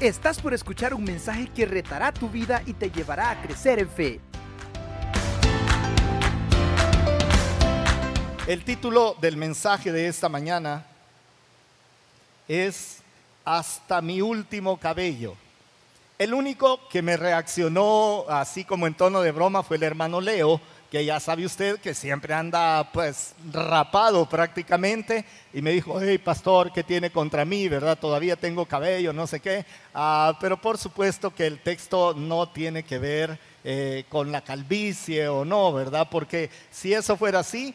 Estás por escuchar un mensaje que retará tu vida y te llevará a crecer en fe. El título del mensaje de esta mañana es Hasta mi último cabello. El único que me reaccionó así como en tono de broma fue el hermano Leo, que ya sabe usted que siempre anda pues rapado prácticamente y me dijo, hey pastor, ¿qué tiene contra mí? ¿Verdad? Todavía tengo cabello, no sé qué. Ah, pero por supuesto que el texto no tiene que ver eh, con la calvicie o no, ¿verdad? Porque si eso fuera así,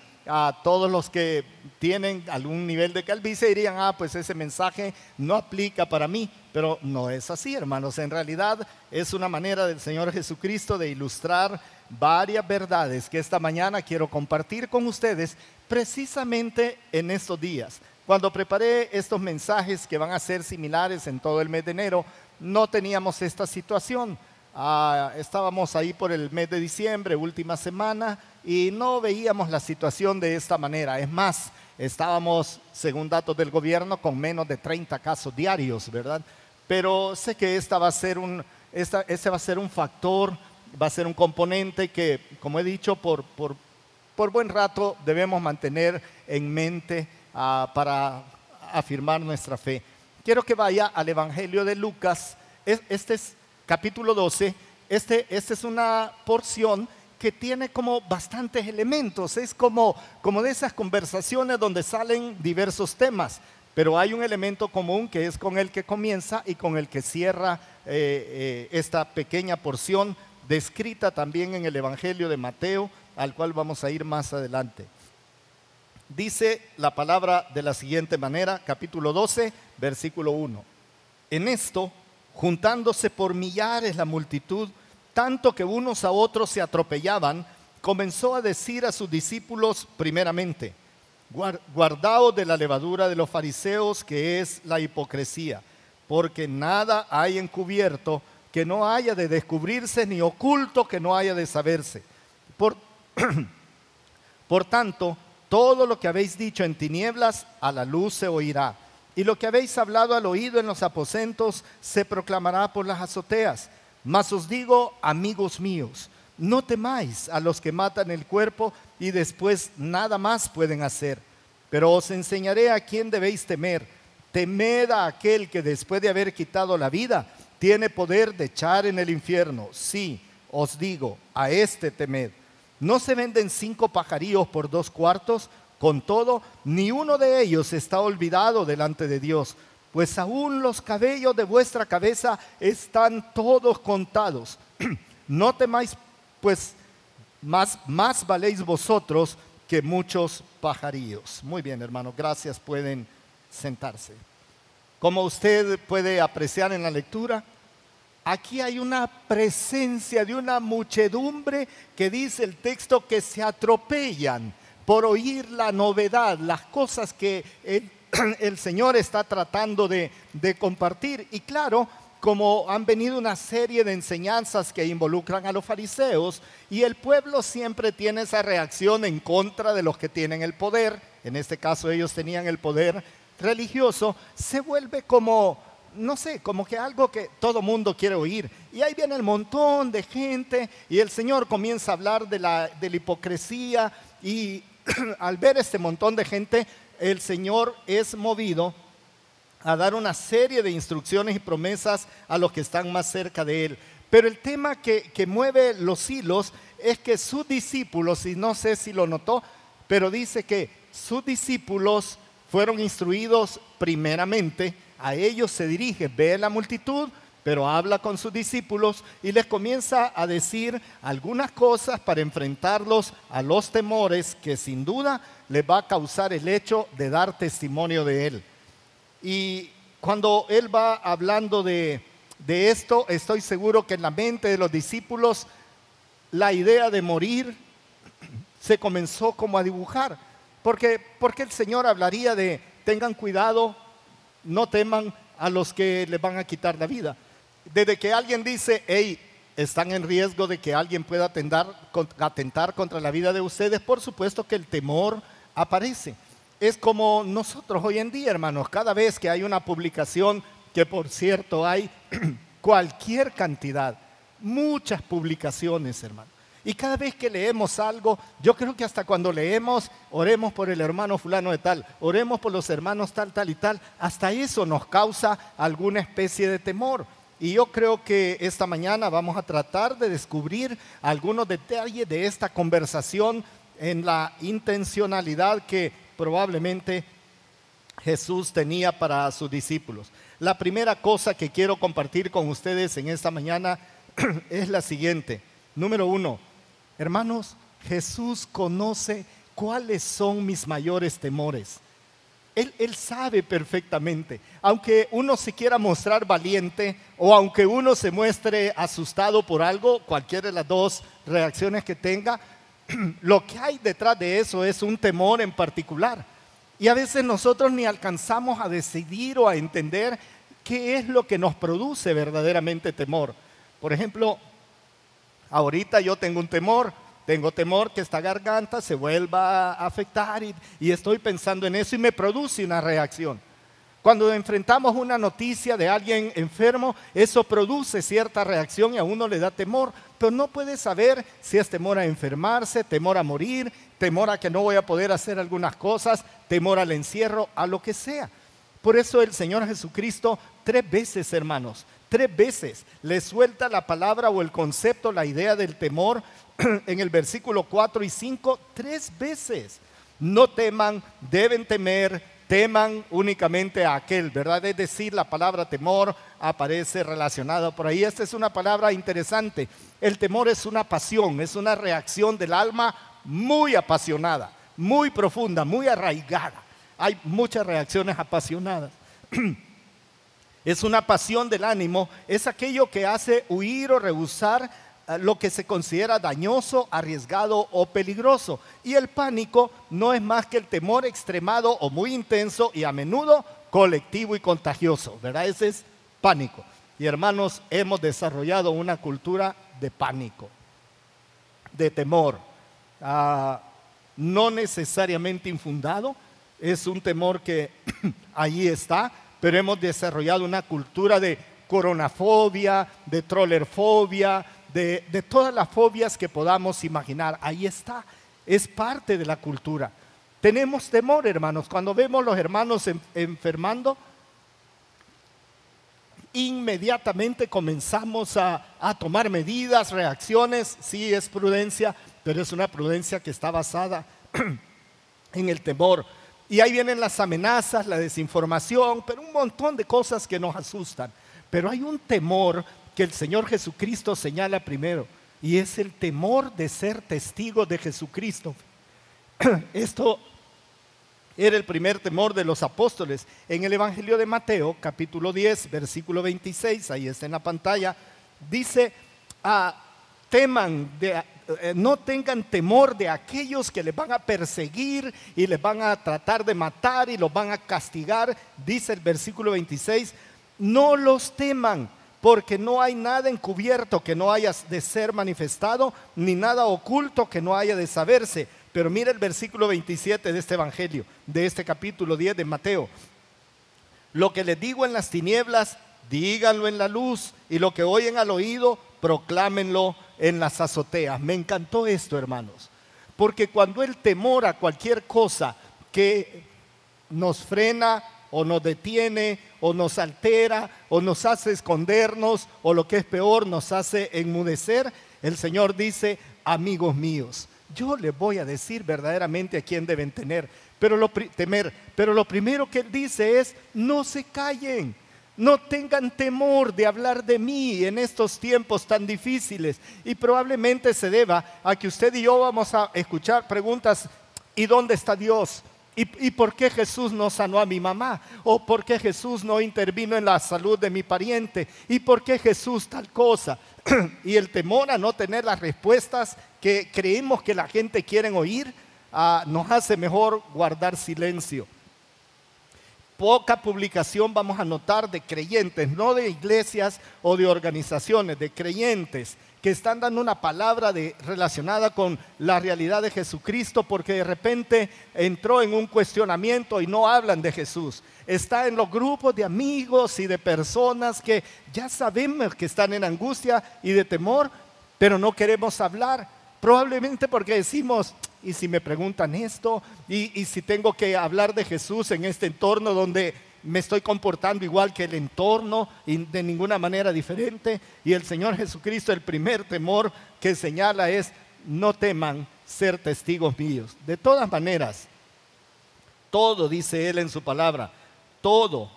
todos los que tienen algún nivel de calvicie dirían, ah, pues ese mensaje no aplica para mí, pero no es así, hermanos. En realidad es una manera del Señor Jesucristo de ilustrar varias verdades que esta mañana quiero compartir con ustedes precisamente en estos días. Cuando preparé estos mensajes que van a ser similares en todo el mes de enero, no teníamos esta situación. Ah, estábamos ahí por el mes de diciembre, última semana, y no veíamos la situación de esta manera. Es más, estábamos, según datos del gobierno, con menos de 30 casos diarios, ¿verdad? Pero sé que esta va a ser un, esta, ese va a ser un factor, va a ser un componente que, como he dicho, por, por, por buen rato debemos mantener en mente ah, para afirmar nuestra fe. Quiero que vaya al Evangelio de Lucas. Este es capítulo 12. Este, esta es una porción que tiene como bastantes elementos, es como, como de esas conversaciones donde salen diversos temas, pero hay un elemento común que es con el que comienza y con el que cierra eh, eh, esta pequeña porción descrita también en el Evangelio de Mateo, al cual vamos a ir más adelante. Dice la palabra de la siguiente manera, capítulo 12, versículo 1. En esto, juntándose por millares la multitud, tanto que unos a otros se atropellaban, comenzó a decir a sus discípulos primeramente, guardaos de la levadura de los fariseos que es la hipocresía, porque nada hay encubierto que no haya de descubrirse, ni oculto que no haya de saberse. Por, por tanto, todo lo que habéis dicho en tinieblas, a la luz se oirá, y lo que habéis hablado al oído en los aposentos, se proclamará por las azoteas. Mas os digo, amigos míos, no temáis a los que matan el cuerpo y después nada más pueden hacer. Pero os enseñaré a quién debéis temer. Temed a aquel que después de haber quitado la vida tiene poder de echar en el infierno. Sí, os digo, a este temed. ¿No se venden cinco pajarillos por dos cuartos? Con todo, ni uno de ellos está olvidado delante de Dios pues aún los cabellos de vuestra cabeza están todos contados. no temáis, pues más, más valéis vosotros que muchos pajarillos. Muy bien, hermano, gracias, pueden sentarse. Como usted puede apreciar en la lectura, aquí hay una presencia de una muchedumbre que dice el texto que se atropellan por oír la novedad, las cosas que el Señor está tratando de, compartir. Y claro, como han venido una serie de enseñanzas que involucran a los fariseos y el pueblo siempre tiene esa reacción en contra de los que tienen el poder, en este caso ellos tenían el poder religioso, se vuelve como, no sé, como que algo que todo mundo quiere oír. Y ahí viene el montón de gente y el Señor comienza a hablar de la, de la hipocresía y al ver este montón de gente el Señor es movido a dar una serie de instrucciones y promesas a los que están más cerca de Él. Pero el tema que, mueve los hilos es que sus discípulos, y no sé si lo notó, pero dice que sus discípulos fueron instruidos primeramente, a ellos se dirige, ve la multitud, pero habla con sus discípulos y les comienza a decir algunas cosas para enfrentarlos a los temores que sin duda les va a causar el hecho de dar testimonio de Él. Y cuando Él va hablando de, esto, estoy seguro que en la mente de los discípulos la idea de morir se comenzó como a dibujar. Porque, el Señor hablaría de tengan cuidado, no teman a los que les van a quitar la vida desde que alguien dice, hey, están en riesgo de que alguien pueda atentar contra la vida de ustedes, por supuesto que el temor aparece. Es como nosotros hoy en día, hermanos, cada vez que hay una publicación que por cierto hay cualquier cantidad, muchas publicaciones, hermano. Y cada vez que leemos algo, yo creo que hasta cuando leemos, oremos por el hermano fulano de tal, oremos por los hermanos tal, tal y tal, hasta eso nos causa alguna especie de temor. Y yo creo que esta mañana vamos a tratar de descubrir algunos detalles de esta conversación en la intencionalidad que probablemente Jesús tenía para sus discípulos. La primera cosa que quiero compartir con ustedes en esta mañana es la siguiente. Número uno, hermanos, Jesús conoce cuáles son mis mayores temores. Él, sabe perfectamente. Aunque uno se quiera mostrar valiente o aunque uno se muestre asustado por algo, cualquiera de las dos reacciones que tenga, lo que hay detrás de eso es un temor en particular. Y a veces nosotros ni alcanzamos a decidir o a entender qué es lo que nos produce verdaderamente temor. Por ejemplo, ahorita yo tengo un temor tengo temor que esta garganta se vuelva a afectar y, estoy pensando en eso y me produce una reacción. Cuando enfrentamos una noticia de alguien enfermo, eso produce cierta reacción y a uno le da temor, pero no puede saber si es temor a enfermarse, temor a morir, temor a que no voy a poder hacer algunas cosas, temor al encierro, a lo que sea. Por eso el Señor Jesucristo tres veces, hermanos, tres veces le suelta la palabra o el concepto, la idea del temor en el versículo 4 y 5 tres veces. No teman, deben temer, teman únicamente a aquel, ¿verdad? Es decir, la palabra temor aparece relacionada por ahí. Esta es una palabra interesante. El temor es una pasión, es una reacción del alma muy apasionada, muy profunda, muy arraigada. Hay muchas reacciones apasionadas. es una pasión del ánimo, es aquello que hace huir o rehusar eh, lo que se considera dañoso, arriesgado o peligroso. Y el pánico no es más que el temor extremado o muy intenso y a menudo colectivo y contagioso, ¿verdad? Ese es pánico. Y hermanos, hemos desarrollado una cultura de pánico, de temor, ah, no necesariamente infundado, es un temor que ahí está, pero hemos desarrollado una cultura de coronafobia, de trollerfobia, de, todas las fobias que podamos imaginar. Ahí está, es parte de la cultura. Tenemos temor, hermanos. Cuando vemos los hermanos enfermando, inmediatamente comenzamos a, a, tomar medidas, reacciones. Sí, es prudencia, pero es una prudencia que está basada en el temor. Y ahí vienen las amenazas, la desinformación, pero un montón de cosas que nos asustan. Pero hay un temor que el Señor Jesucristo señala primero, y es el temor de ser testigo de Jesucristo. Esto era el primer temor de los apóstoles. En el Evangelio de Mateo, capítulo 10, versículo 26, ahí está en la pantalla, dice, ah, teman, eh, no tengan temor de aquellos que les van a perseguir y les van a tratar de matar y los van a castigar, dice el versículo 26, no los teman porque no hay nada encubierto que no haya de ser manifestado, ni nada oculto que no haya de saberse. Pero mira el versículo 27 de este Evangelio, de este capítulo 10 de Mateo. Lo que les digo en las tinieblas, díganlo en la luz, y lo que oyen al oído, proclámenlo en las azoteas. Me encantó esto, hermanos, porque cuando el temor a cualquier cosa que nos frena o nos detiene o nos altera o nos hace escondernos o lo que es peor nos hace enmudecer, el Señor dice, amigos míos, yo les voy a decir verdaderamente a quién deben tener, pero lo, temer, pero lo primero que Él dice es, no se callen. No tengan temor de hablar de mí en estos tiempos tan difíciles. Y probablemente se deba a que usted y yo vamos a escuchar preguntas, ¿y dónde está Dios? ¿Y, por qué Jesús no sanó a mi mamá? ¿O por qué Jesús no intervino en la salud de mi pariente? ¿Y por qué Jesús tal cosa? y el temor a no tener las respuestas que creemos que la gente quiere oír ah, nos hace mejor guardar silencio. Poca publicación vamos a notar de creyentes, no de iglesias o de organizaciones, de creyentes que están dando una palabra de, relacionada con la realidad de Jesucristo porque de repente entró en un cuestionamiento y no hablan de Jesús. Está en los grupos de amigos y de personas que ya sabemos que están en angustia y de temor, pero no queremos hablar. Probablemente porque decimos, y si me preguntan esto, y, y si tengo que hablar de Jesús en este entorno donde me estoy comportando igual que el entorno y de ninguna manera diferente. Y el Señor Jesucristo, el primer temor que señala es, no teman ser testigos míos. De todas maneras, todo, dice Él en su palabra, todo,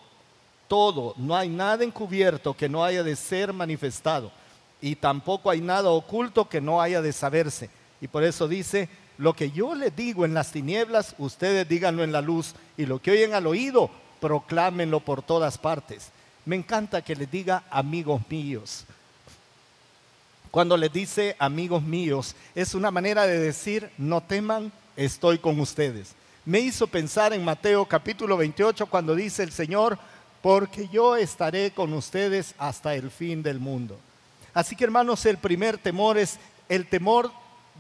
todo, no hay nada encubierto que no haya de ser manifestado. Y tampoco hay nada oculto que no haya de saberse. Y por eso dice, lo que yo les digo en las tinieblas, ustedes díganlo en la luz. Y lo que oyen al oído, proclámenlo por todas partes. Me encanta que les diga amigos míos. Cuando les dice amigos míos, es una manera de decir, no teman, estoy con ustedes. Me hizo pensar en Mateo capítulo 28 cuando dice el Señor, porque yo estaré con ustedes hasta el fin del mundo. Así que hermanos, el primer temor es el temor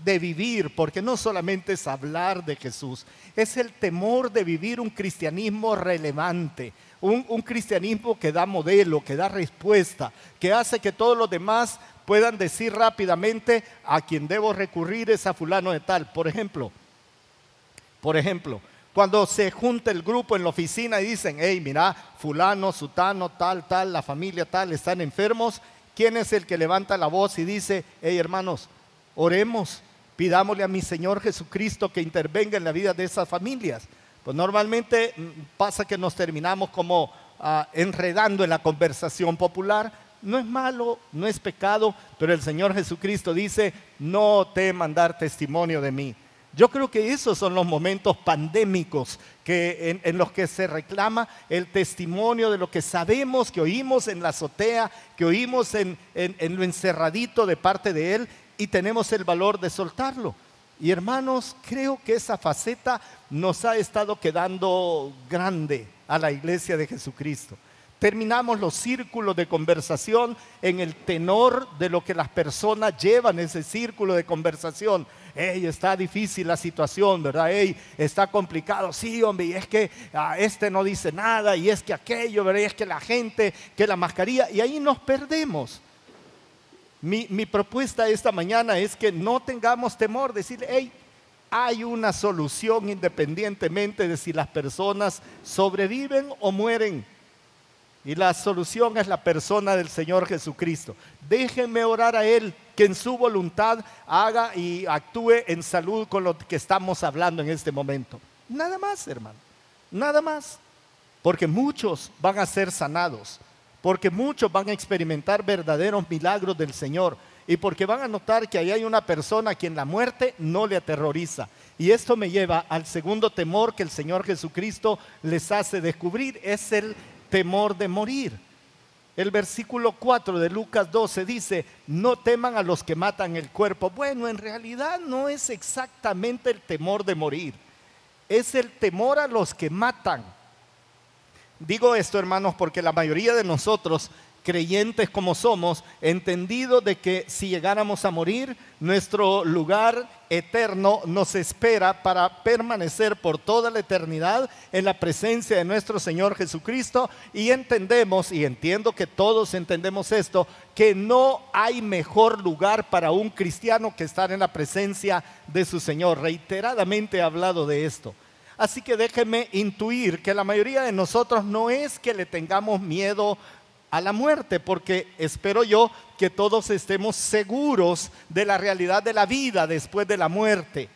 de vivir, porque no solamente es hablar de Jesús, es el temor de vivir un cristianismo relevante, un, cristianismo que da modelo, que da respuesta, que hace que todos los demás puedan decir rápidamente a quien debo recurrir es a fulano de tal. Por ejemplo, por ejemplo, cuando se junta el grupo en la oficina y dicen, hey, mira, fulano, sutano, tal, tal, la familia tal, están enfermos, ¿quién es el que levanta la voz y dice, hey hermanos, oremos, pidámosle a mi Señor Jesucristo que intervenga en la vida de esas familias. Pues normalmente mm, pasa que nos terminamos como ah, enredando en la conversación popular. No es malo, no es pecado, pero el Señor Jesucristo dice, no te mandar testimonio de mí. Yo creo que esos son los momentos pandémicos que, en, los que se reclama el testimonio de lo que sabemos, que oímos en la azotea, que oímos en, en lo encerradito de parte de Él y tenemos el valor de soltarlo. Y hermanos, creo que esa faceta nos ha estado quedando grande a la iglesia de Jesucristo. Terminamos los círculos de conversación en el tenor de lo que las personas llevan ese círculo de conversación. Ey, está difícil la situación, ¿verdad? Ey, está complicado. Sí, hombre, y es que ah, este no dice nada, y es que aquello, ¿verdad? Y es que la gente, que la mascarilla, y ahí nos perdemos. Mi, propuesta esta mañana es que no tengamos temor, decir, hey, hay una solución independientemente de si las personas sobreviven o mueren. Y la solución es la persona del Señor Jesucristo. Déjenme orar a Él, que en su voluntad haga y actúe en salud con lo que estamos hablando en este momento. Nada más, hermano. Nada más. Porque muchos van a ser sanados porque muchos van a experimentar verdaderos milagros del Señor y porque van a notar que ahí hay una persona a quien la muerte no le aterroriza. Y esto me lleva al segundo temor que el Señor Jesucristo les hace descubrir, es el temor de morir. El versículo 4 de Lucas 12 dice, no teman a los que matan el cuerpo. Bueno, en realidad no es exactamente el temor de morir, es el temor a los que matan. Digo esto, hermanos, porque la mayoría de nosotros, creyentes como somos, entendido de que si llegáramos a morir, nuestro lugar eterno nos espera para permanecer por toda la eternidad en la presencia de nuestro Señor Jesucristo y entendemos, y entiendo que todos entendemos esto, que no hay mejor lugar para un cristiano que estar en la presencia de su Señor. Reiteradamente he hablado de esto. Así que déjeme intuir que la mayoría de nosotros no es que le tengamos miedo a la muerte, porque espero yo que todos estemos seguros de la realidad de la vida después de la muerte,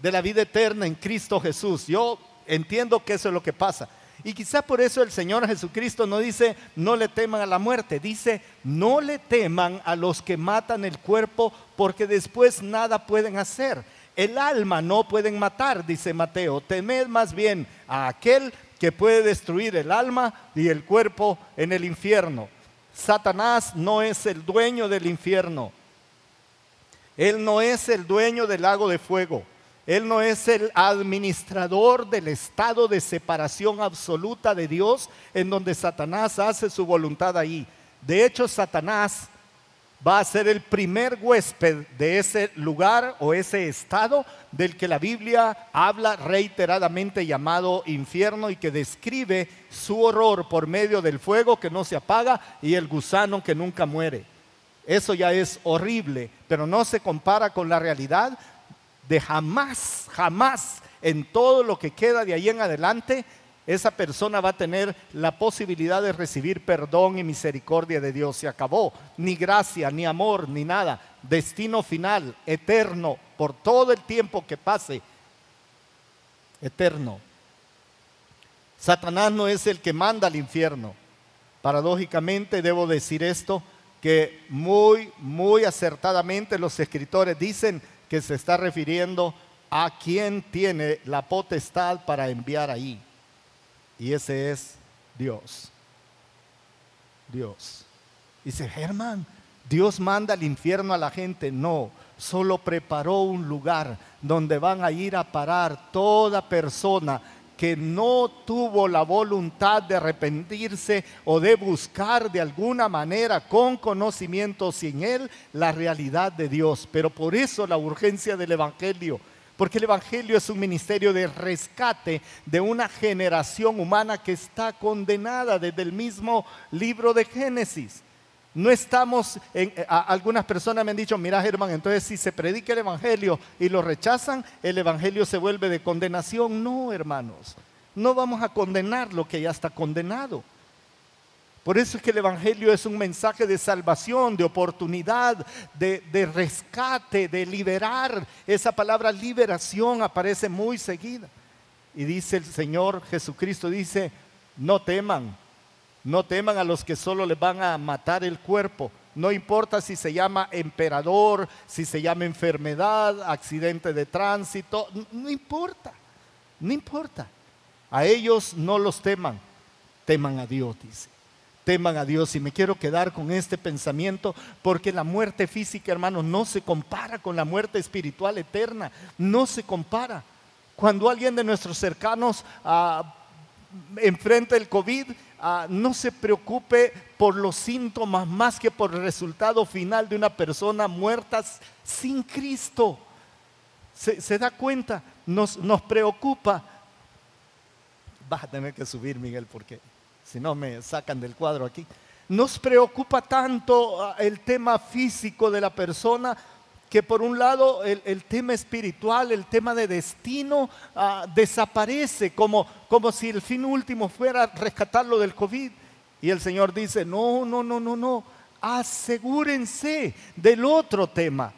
de la vida eterna en Cristo Jesús. Yo entiendo que eso es lo que pasa. Y quizá por eso el Señor Jesucristo no dice, no le teman a la muerte, dice, no le teman a los que matan el cuerpo porque después nada pueden hacer. El alma no pueden matar, dice Mateo. Temed más bien a aquel que puede destruir el alma y el cuerpo en el infierno. Satanás no es el dueño del infierno. Él no es el dueño del lago de fuego. Él no es el administrador del estado de separación absoluta de Dios en donde Satanás hace su voluntad ahí. De hecho, Satanás va a ser el primer huésped de ese lugar o ese estado del que la Biblia habla reiteradamente llamado infierno y que describe su horror por medio del fuego que no se apaga y el gusano que nunca muere. Eso ya es horrible, pero no se compara con la realidad de jamás, jamás en todo lo que queda de ahí en adelante esa persona va a tener la posibilidad de recibir perdón y misericordia de Dios. Se acabó. Ni gracia, ni amor, ni nada. Destino final, eterno, por todo el tiempo que pase. Eterno. Satanás no es el que manda al infierno. Paradójicamente debo decir esto, que muy, muy acertadamente los escritores dicen que se está refiriendo a quien tiene la potestad para enviar ahí. Y ese es Dios. Dios. Dice, Germán, Dios manda al infierno a la gente. No, solo preparó un lugar donde van a ir a parar toda persona que no tuvo la voluntad de arrepentirse o de buscar de alguna manera con conocimiento sin él la realidad de Dios. Pero por eso la urgencia del Evangelio porque el Evangelio es un ministerio de rescate de una generación humana que está condenada desde el mismo libro de Génesis. No estamos, en, algunas personas me han dicho, mira Germán, entonces si se predica el Evangelio y lo rechazan, el Evangelio se vuelve de condenación. No, hermanos, no vamos a condenar lo que ya está condenado. Por eso es que el Evangelio es un mensaje de salvación, de oportunidad, de, rescate, de liberar. Esa palabra liberación aparece muy seguida. Y dice el Señor Jesucristo, dice, no teman, no teman a los que solo les van a matar el cuerpo. No importa si se llama emperador, si se llama enfermedad, accidente de tránsito, no importa, no importa. A ellos no los teman, teman a Dios, dice teman a Dios. Y me quiero quedar con este pensamiento porque la muerte física, hermanos, no se compara con la muerte espiritual eterna. No se compara. Cuando alguien de nuestros cercanos ah, enfrenta el COVID, ah, no se preocupe por los síntomas más que por el resultado final de una persona muerta sin Cristo. Se, da cuenta, nos, nos preocupa. Vas a tener que subir, Miguel, porque si no me sacan del cuadro aquí. Nos preocupa tanto ah, el tema físico de la persona que por un lado el, tema espiritual, el tema de destino ah, desaparece como, como si el fin último fuera rescatarlo del COVID. Y el Señor dice, no, no, no, no, no, asegúrense del otro tema.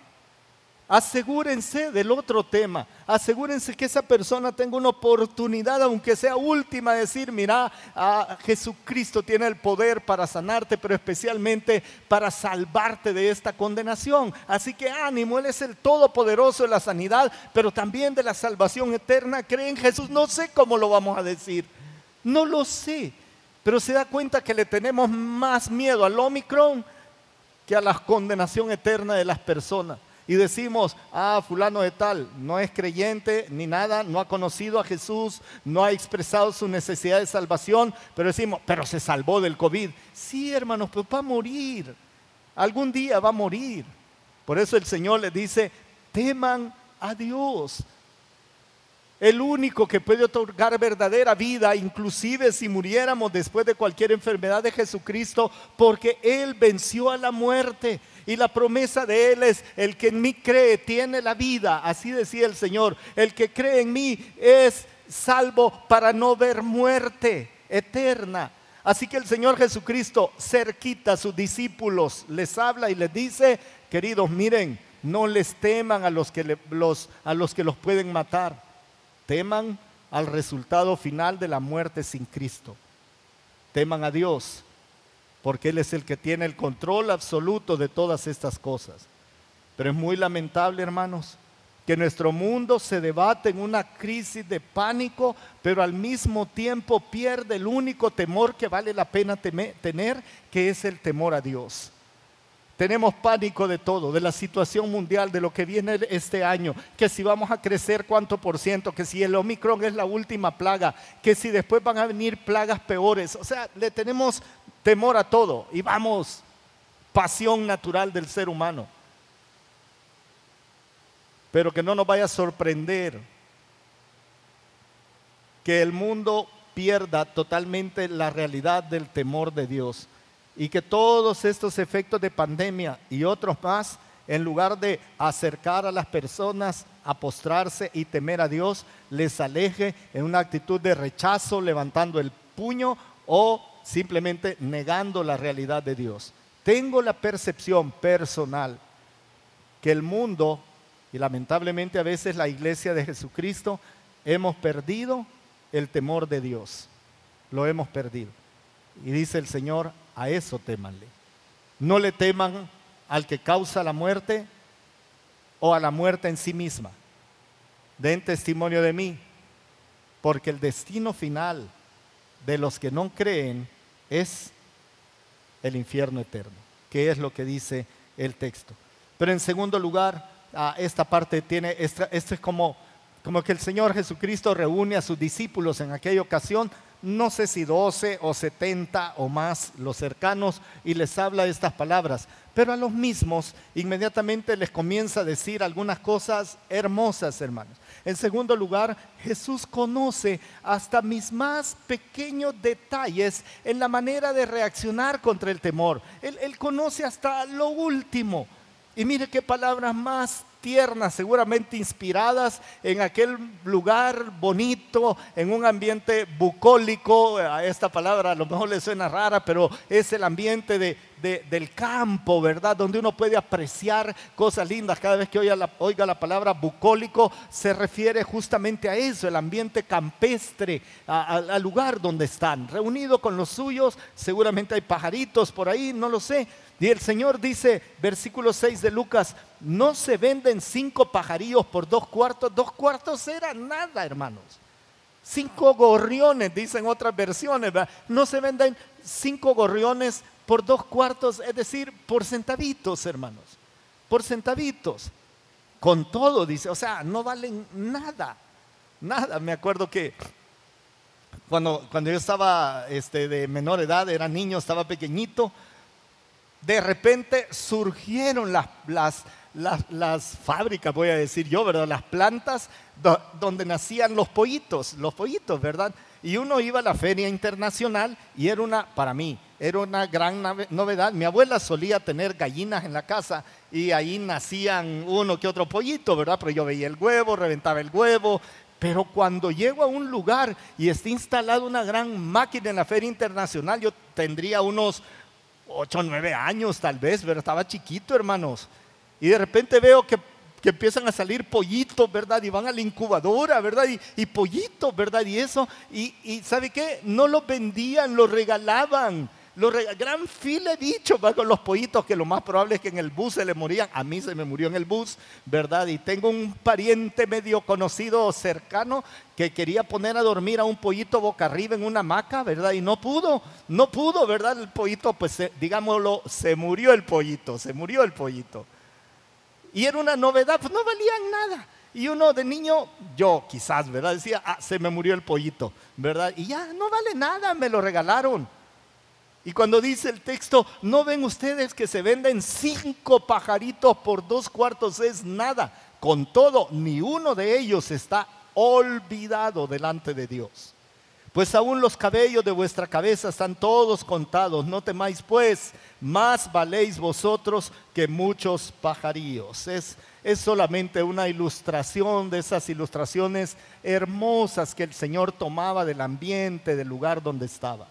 Asegúrense del otro tema. Asegúrense que esa persona tenga una oportunidad, aunque sea última, de decir, mira, a Jesucristo tiene el poder para sanarte, pero especialmente para salvarte de esta condenación. Así que ánimo, Él es el todopoderoso de la sanidad, pero también de la salvación eterna. Cree en Jesús. No sé cómo lo vamos a decir. No lo sé. Pero se da cuenta que le tenemos más miedo al Omicron que a la condenación eterna de las personas y decimos, ah, fulano de tal, no es creyente ni nada, no ha conocido a Jesús, no ha expresado su necesidad de salvación, pero decimos, pero se salvó del COVID. Sí, hermanos, pero va a morir. Algún día va a morir. Por eso el Señor le dice, teman a Dios. El único que puede otorgar verdadera vida, inclusive si muriéramos después de cualquier enfermedad de Jesucristo, porque Él venció a la muerte. Y la promesa de Él es, el que en mí cree tiene la vida. Así decía el Señor, el que cree en mí es salvo para no ver muerte eterna. Así que el Señor Jesucristo cerquita a sus discípulos les habla y les dice, queridos, miren, no les teman a los que, los, a los, que los pueden matar, teman al resultado final de la muerte sin Cristo. Teman a Dios porque Él es el que tiene el control absoluto de todas estas cosas. Pero es muy lamentable, hermanos, que nuestro mundo se debate en una crisis de pánico, pero al mismo tiempo pierde el único temor que vale la pena tener, que es el temor a Dios. Tenemos pánico de todo, de la situación mundial, de lo que viene este año, que si vamos a crecer cuánto por ciento, que si el Omicron es la última plaga, que si después van a venir plagas peores. O sea, le tenemos temor a todo y vamos pasión natural del ser humano. Pero que no nos vaya a sorprender que el mundo pierda totalmente la realidad del temor de Dios y que todos estos efectos de pandemia y otros más, en lugar de acercar a las personas a postrarse y temer a Dios, les aleje en una actitud de rechazo, levantando el puño o simplemente negando la realidad de Dios. Tengo la percepción personal que el mundo, y lamentablemente a veces la iglesia de Jesucristo, hemos perdido el temor de Dios. Lo hemos perdido. Y dice el Señor, a eso temanle. No le teman al que causa la muerte o a la muerte en sí misma. Den testimonio de mí, porque el destino final de los que no creen es el infierno eterno, que es lo que dice el texto. Pero en segundo lugar, ah, esta parte tiene, esto es como, como que el Señor Jesucristo reúne a sus discípulos en aquella ocasión no sé si 12 o 70 o más los cercanos, y les habla estas palabras. Pero a los mismos inmediatamente les comienza a decir algunas cosas hermosas, hermanos. En segundo lugar, Jesús conoce hasta mis más pequeños detalles en la manera de reaccionar contra el temor. Él, él conoce hasta lo último. Y mire qué palabras más tiernas, seguramente inspiradas en aquel lugar bonito, en un ambiente bucólico. A esta palabra a lo mejor le suena rara, pero es el ambiente de, del campo, ¿verdad? Donde uno puede apreciar cosas lindas. Cada vez que oiga la, palabra bucólico, se refiere justamente a eso, el ambiente campestre, al lugar donde están. Reunido con los suyos, seguramente hay pajaritos por ahí, no lo sé y el Señor dice, versículo 6 de Lucas, no se venden cinco pajarillos por dos cuartos. Dos cuartos era nada, hermanos. Cinco gorriones, dicen otras versiones. No se venden cinco gorriones por dos cuartos, es decir, por centavitos, hermanos. Por centavitos. Con todo, dice, o sea, no valen nada. Nada. Me acuerdo que cuando, cuando yo estaba este, de menor edad, era niño, estaba pequeñito de repente surgieron las, las, las, fábricas, voy a decir yo, ¿verdad? Las plantas donde nacían los pollitos, los pollitos, ¿verdad? Y uno iba a la feria internacional y era una, para mí, era una gran novedad. Mi abuela solía tener gallinas en la casa y ahí nacían uno que otro pollito, ¿verdad? Pero yo veía el huevo, reventaba el huevo. Pero cuando llego a un lugar y está instalada una gran máquina en la feria internacional, yo tendría unos 8 o 9 años tal vez, pero estaba chiquito, hermanos. Y de repente veo que, empiezan a salir pollitos, ¿verdad? Y van a la incubadora, ¿verdad? Y, pollitos, ¿verdad? Y eso. Y, y ¿sabe qué? No los vendían, los regalaban. Los gran fila he dicho va con los pollitos que lo más probable es que en el bus se le morían. A mí se me murió en el bus, ¿verdad? Y tengo un pariente medio conocido cercano que quería poner a dormir a un pollito boca arriba en una hamaca, ¿verdad? Y no pudo, no pudo, ¿verdad? El pollito, pues digámoslo, se murió el pollito, se murió el pollito. Y era una novedad, pues no valían nada. Y uno de niño, yo quizás, ¿verdad? Decía, ah, se me murió el pollito, ¿verdad? Y ya, no vale nada, me lo regalaron. Y cuando dice el texto, no ven ustedes que se venden cinco pajaritos por dos cuartos, es nada. Con todo, ni uno de ellos está olvidado delante de Dios. Pues aún los cabellos de vuestra cabeza están todos contados. No temáis pues, más valéis vosotros que muchos pajarillos. Es, es solamente una ilustración de esas ilustraciones hermosas que el Señor tomaba del ambiente, del lugar donde estaba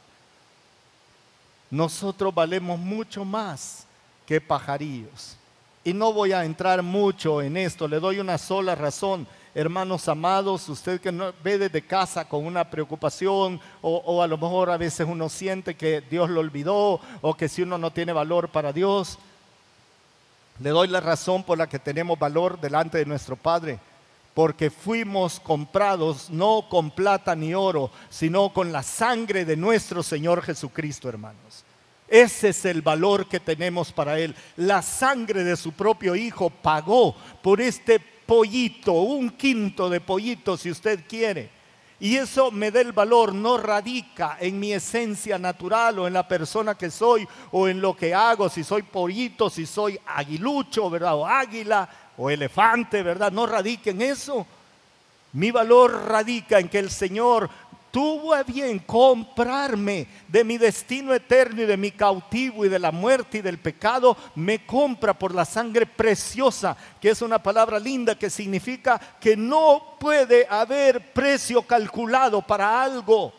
nosotros valemos mucho más que pajarillos. Y no voy a entrar mucho en esto, le doy una sola razón. Hermanos amados, usted que ve desde casa con una preocupación o, o, a lo mejor a veces uno siente que Dios lo olvidó o que si uno no tiene valor para Dios, le doy la razón por la que tenemos valor delante de nuestro Padre, porque fuimos comprados no con plata ni oro, sino con la sangre de nuestro Señor Jesucristo, hermanos. Ese es el valor que tenemos para Él. La sangre de su propio Hijo pagó por este pollito, un quinto de pollito si usted quiere. Y eso me da el valor, no radica en mi esencia natural o en la persona que soy o en lo que hago, si soy pollito, si soy aguilucho, ¿verdad? O águila o elefante, ¿verdad? No radica en eso. Mi valor radica en que el Señor tuvo a bien comprarme de mi destino eterno y de mi cautivo y de la muerte y del pecado, me compra por la sangre preciosa, que es una palabra linda que significa que no puede haber precio calculado para algo.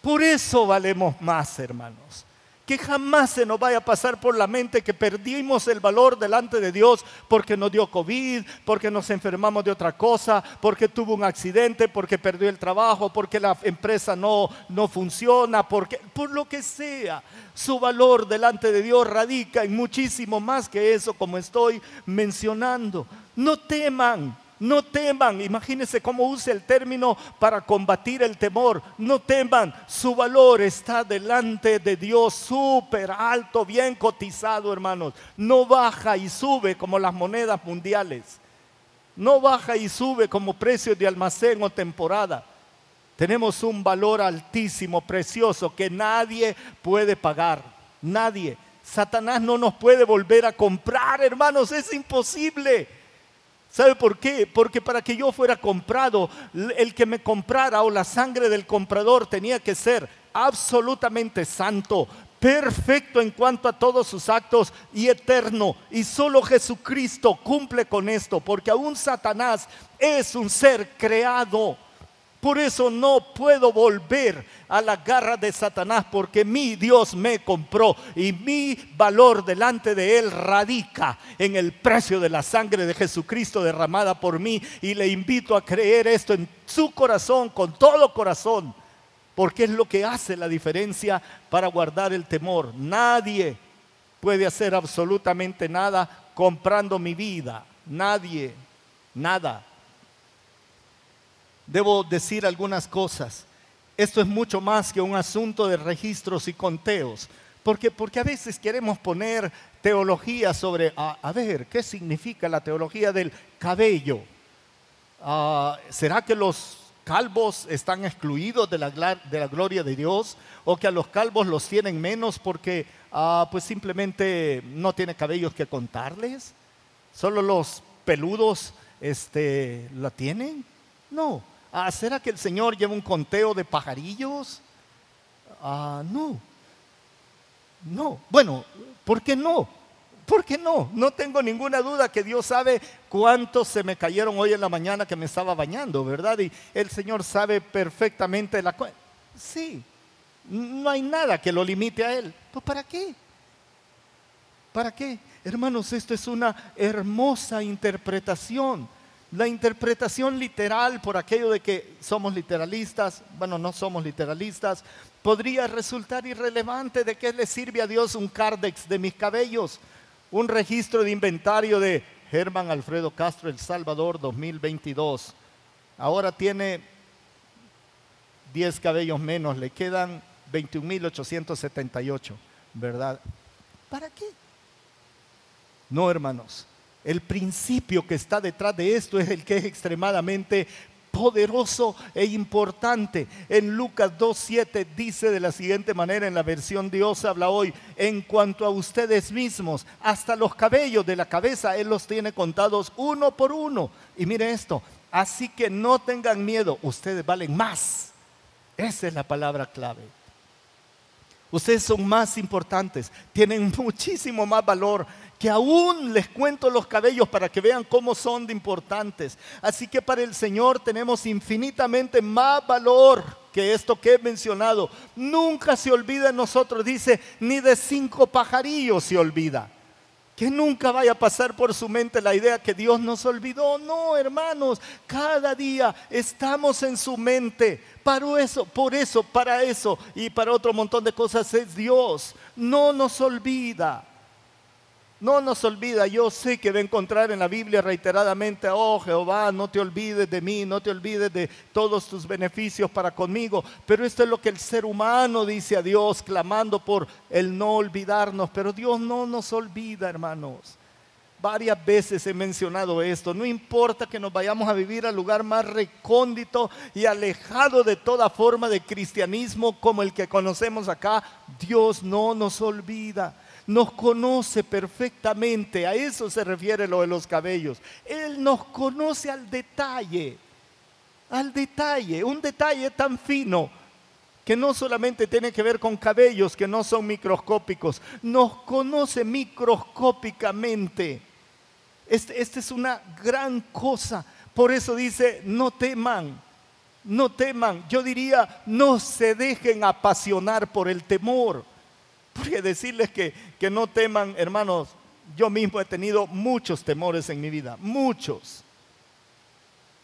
Por eso valemos más, hermanos que jamás se nos vaya a pasar por la mente que perdimos el valor delante de Dios porque nos dio COVID, porque nos enfermamos de otra cosa, porque tuvo un accidente, porque perdió el trabajo, porque la empresa no, no funciona, porque, por lo que sea. Su valor delante de Dios radica en muchísimo más que eso, como estoy mencionando. No teman, no teman, imagínense cómo usa el término para combatir el temor. No teman, su valor está delante de Dios súper alto, bien cotizado, hermanos. No baja y sube como las monedas mundiales. No baja y sube como precio de almacén o temporada. Tenemos un valor altísimo, precioso, que nadie puede pagar. Nadie. Satanás no nos puede volver a comprar, hermanos, es imposible. ¿Sabe por qué? Porque para que yo fuera comprado, el que me comprara o la sangre del comprador tenía que ser absolutamente santo, perfecto en cuanto a todos sus actos y eterno. Y solo Jesucristo cumple con esto, porque aún Satanás es un ser creado. Por eso no puedo volver a la garra de Satanás porque mi Dios me compró y mi valor delante de Él radica en el precio de la sangre de Jesucristo derramada por mí. Y le invito a creer esto en su corazón, con todo corazón, porque es lo que hace la diferencia para guardar el temor. Nadie puede hacer absolutamente nada comprando mi vida. Nadie, nada debo decir algunas cosas. Esto es mucho más que un asunto de registros y conteos. Porque, porque a veces queremos poner teología sobre, a, ver, ¿qué significa la teología del cabello? Ah, ¿Será que los calvos están excluidos de la, de la, gloria de Dios? ¿O que a los calvos los tienen menos porque ah, pues simplemente no tiene cabellos que contarles? ¿Solo los peludos este, la tienen? No, Ah, ¿Será que el Señor lleva un conteo de pajarillos? Ah, no. No. Bueno, ¿por qué no? ¿Por qué no? No tengo ninguna duda que Dios sabe cuántos se me cayeron hoy en la mañana que me estaba bañando, ¿verdad? Y el Señor sabe perfectamente la Sí, no hay nada que lo limite a Él. ¿Pues para qué? ¿Para qué? Hermanos, esto es una hermosa interpretación la interpretación literal por aquello de que somos literalistas, bueno, no somos literalistas, podría resultar irrelevante de qué le sirve a Dios un cardex de mis cabellos, un registro de inventario de Germán Alfredo Castro El Salvador 2022. Ahora tiene 10 cabellos menos, le quedan 21.878, ¿verdad? ¿Para qué? No, hermanos. El principio que está detrás de esto es el que es extremadamente poderoso e importante. En Lucas 2.7 dice de la siguiente manera, en la versión Dios habla hoy, en cuanto a ustedes mismos, hasta los cabellos de la cabeza, Él los tiene contados uno por uno. Y mire esto, así que no tengan miedo, ustedes valen más. Esa es la palabra clave. Ustedes son más importantes, tienen muchísimo más valor que aún les cuento los cabellos para que vean cómo son de importantes. Así que para el Señor tenemos infinitamente más valor que esto que he mencionado. Nunca se olvida en nosotros, dice, ni de cinco pajarillos se olvida. Que nunca vaya a pasar por su mente la idea que Dios nos olvidó. No, hermanos, cada día estamos en su mente. Para eso, por eso, para eso y para otro montón de cosas es Dios. No nos olvida. No nos olvida, yo sé que va a encontrar en la Biblia reiteradamente, oh Jehová, no te olvides de mí, no te olvides de todos tus beneficios para conmigo. Pero esto es lo que el ser humano dice a Dios, clamando por el no olvidarnos. Pero Dios no nos olvida, hermanos. varias veces he mencionado esto. No importa que nos vayamos a vivir al lugar más recóndito y alejado de toda forma de cristianismo como el que conocemos acá, Dios no nos olvida nos conoce perfectamente. A eso se refiere lo de los cabellos. Él nos conoce al detalle, al detalle, un detalle tan fino que no solamente tiene que ver con cabellos que no son microscópicos, nos conoce microscópicamente. Esta este es una gran cosa. Por eso dice, no teman, no teman. Yo diría, no se dejen apasionar por el temor. Porque decirles que, que no teman, hermanos, yo mismo he tenido muchos temores en mi vida, muchos.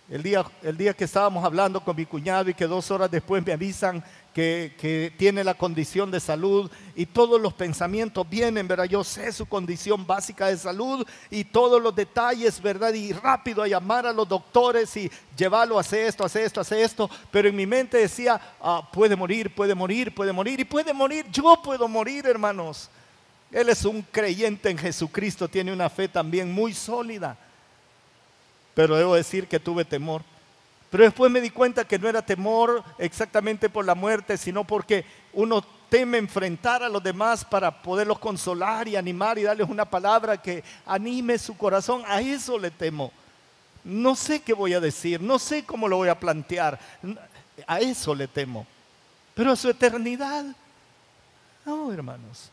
El día, el día que estábamos hablando con mi cuñado y que dos horas después me avisan que, tiene la condición de salud y todos los pensamientos vienen, ¿verdad? Yo sé su condición básica de salud y todos los detalles, ¿verdad? Y rápido a llamar a los doctores y llevarlo, hace esto, hace esto, hace esto. Pero en mi mente decía, ah, puede morir, puede morir, puede morir y puede morir. Yo puedo morir, hermanos. Él es un creyente en Jesucristo, tiene una fe también muy sólida. Pero debo decir que tuve temor. Pero después me di cuenta que no era temor exactamente por la muerte, sino porque uno teme enfrentar a los demás para poderlos consolar y animar y darles una palabra que anime su corazón. A eso le temo. No sé qué voy a decir, no sé cómo lo voy a plantear. A eso le temo. Pero a su eternidad, no, hermanos.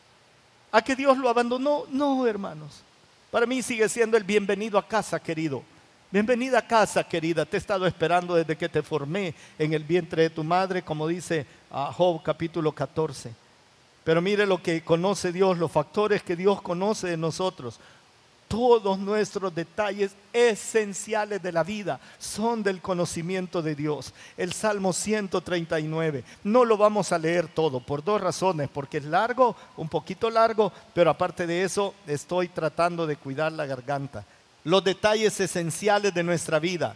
¿A que Dios lo abandonó? No, hermanos. Para mí sigue siendo el bienvenido a casa, querido. Bienvenida a casa, querida. Te he estado esperando desde que te formé en el vientre de tu madre, como dice ah, Job capítulo 14. Pero mire lo que conoce Dios, los factores que Dios conoce de nosotros. Todos nuestros detalles esenciales de la vida son del conocimiento de Dios. El Salmo 139. No lo vamos a leer todo por dos razones, porque es largo, un poquito largo, pero aparte de eso estoy tratando de cuidar la garganta los detalles esenciales de nuestra vida.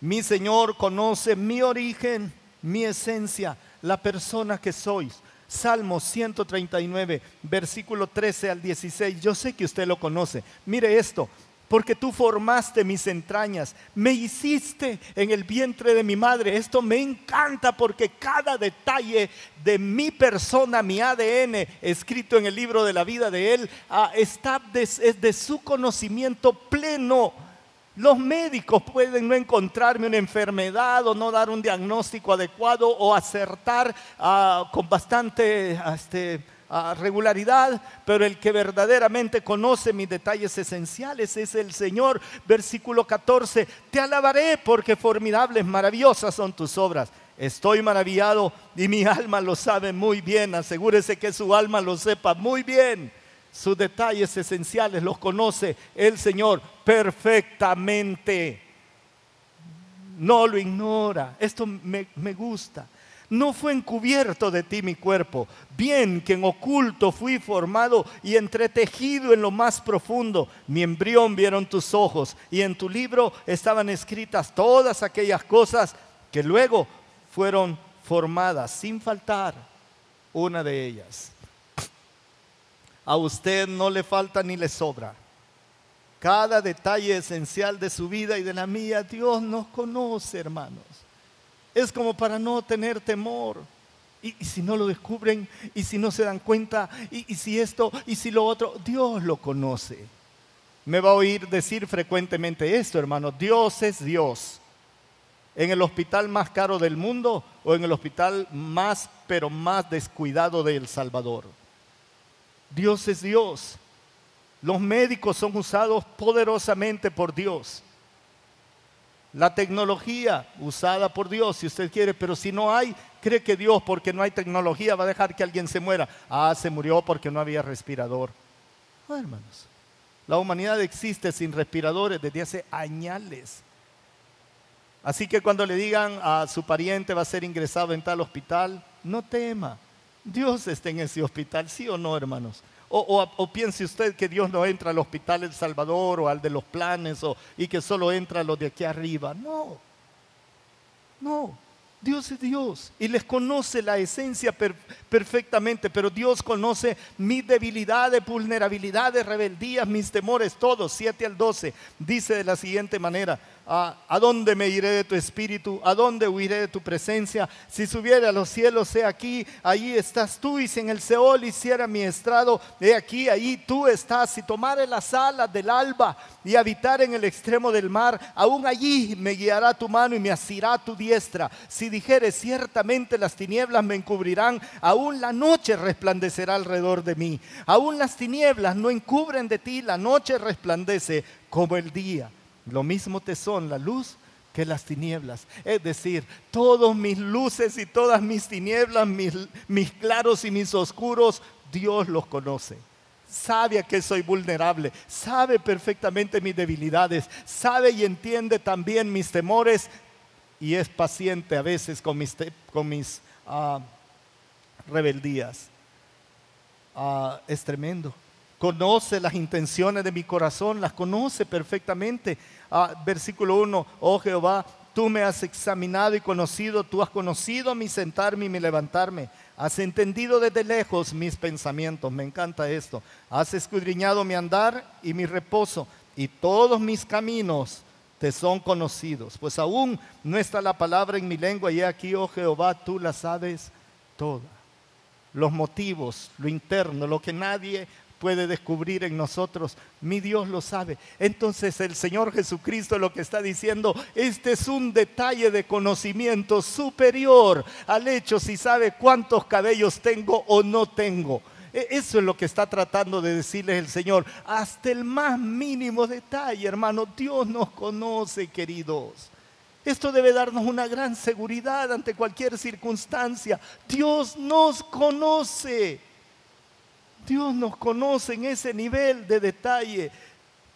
Mi Señor conoce mi origen, mi esencia, la persona que sois. Salmo 139, versículo 13 al 16. Yo sé que usted lo conoce. Mire esto porque tú formaste mis entrañas, me hiciste en el vientre de mi madre. Esto me encanta porque cada detalle de mi persona, mi ADN, escrito en el libro de la vida de él, ah, está es de su conocimiento pleno. Los médicos pueden no encontrarme una enfermedad o no dar un diagnóstico adecuado o acertar ah, con bastante... Este, regularidad, pero el que verdaderamente conoce mis detalles esenciales es el Señor. Versículo 14, te alabaré porque formidables, maravillosas son tus obras. Estoy maravillado y mi alma lo sabe muy bien. Asegúrese que su alma lo sepa muy bien. Sus detalles esenciales los conoce el Señor perfectamente. No lo ignora. Esto me, me gusta no fue encubierto de ti mi cuerpo, bien que en oculto fui formado y entretejido en lo más profundo. Mi embrión vieron tus ojos y en tu libro estaban escritas todas aquellas cosas que luego fueron formadas, sin faltar una de ellas. A usted no le falta ni le sobra. Cada detalle esencial de su vida y de la mía, Dios nos conoce, hermanos es como para no tener temor. Y, si no lo descubren, y si no se dan cuenta, y, si esto, y si lo otro, Dios lo conoce. Me va a oír decir frecuentemente esto, hermano, Dios es Dios. En el hospital más caro del mundo o en el hospital más, pero más descuidado de El Salvador. Dios es Dios. Los médicos son usados poderosamente por Dios. La tecnología usada por Dios, si usted quiere, pero si no hay, cree que Dios, porque no hay tecnología, va a dejar que alguien se muera. Ah, se murió porque no había respirador. No, hermanos. La humanidad existe sin respiradores desde hace años. Así que cuando le digan a su pariente va a ser ingresado en tal hospital, no tema. Dios está en ese hospital, ¿sí o no, hermanos? O, piense usted que Dios no entra al hospital El Salvador o al de los planes o, y que solo entra a los de aquí arriba. No, no. Dios es Dios y les conoce la esencia perfectamente, pero Dios conoce mis debilidades, vulnerabilidades, rebeldías, mis temores, todos, 7 al 12. Dice de la siguiente manera, ¿A, dónde me iré de tu espíritu? ¿A dónde huiré de tu presencia? Si subiera a los cielos, he aquí, allí estás tú. Y si en el Seol hiciera mi estrado, he aquí, allí tú estás. Si tomare las alas del alba y habitar en el extremo del mar, aún allí me guiará tu mano y me asirá tu diestra. Si dijere, ciertamente las tinieblas me encubrirán, aún la noche resplandecerá alrededor de mí. Aún las tinieblas no encubren de ti, la noche resplandece como el día. Lo mismo te son la luz que las tinieblas. Es decir, todos mis luces y todas mis tinieblas, mis, claros y mis oscuros, Dios los conoce. Sabe a que soy vulnerable, sabe perfectamente mis debilidades, sabe y entiende también mis temores y es paciente a veces con mis, con mis ah, rebeldías. Ah, es tremendo conoce las intenciones de mi corazón, las conoce perfectamente. Ah, versículo 1, oh Jehová, tú me has examinado y conocido, tú has conocido mi sentarme y mi levantarme. Has entendido desde lejos mis pensamientos, me encanta esto. Has escudriñado mi andar y mi reposo y todos mis caminos te son conocidos. Pues aún no está la palabra en mi lengua y aquí, oh Jehová, tú la sabes toda. Los motivos, lo interno, lo que nadie puede descubrir en nosotros. Mi Dios lo sabe. Entonces el Señor Jesucristo lo que está diciendo, este es un detalle de conocimiento superior al hecho si sabe cuántos cabellos tengo o no tengo. E, eso es lo que está tratando de decirles el Señor. Hasta el más mínimo detalle, hermano. Dios nos conoce, queridos. Esto debe darnos una gran seguridad ante cualquier circunstancia. Dios nos conoce. Dios nos conoce en ese nivel de detalle.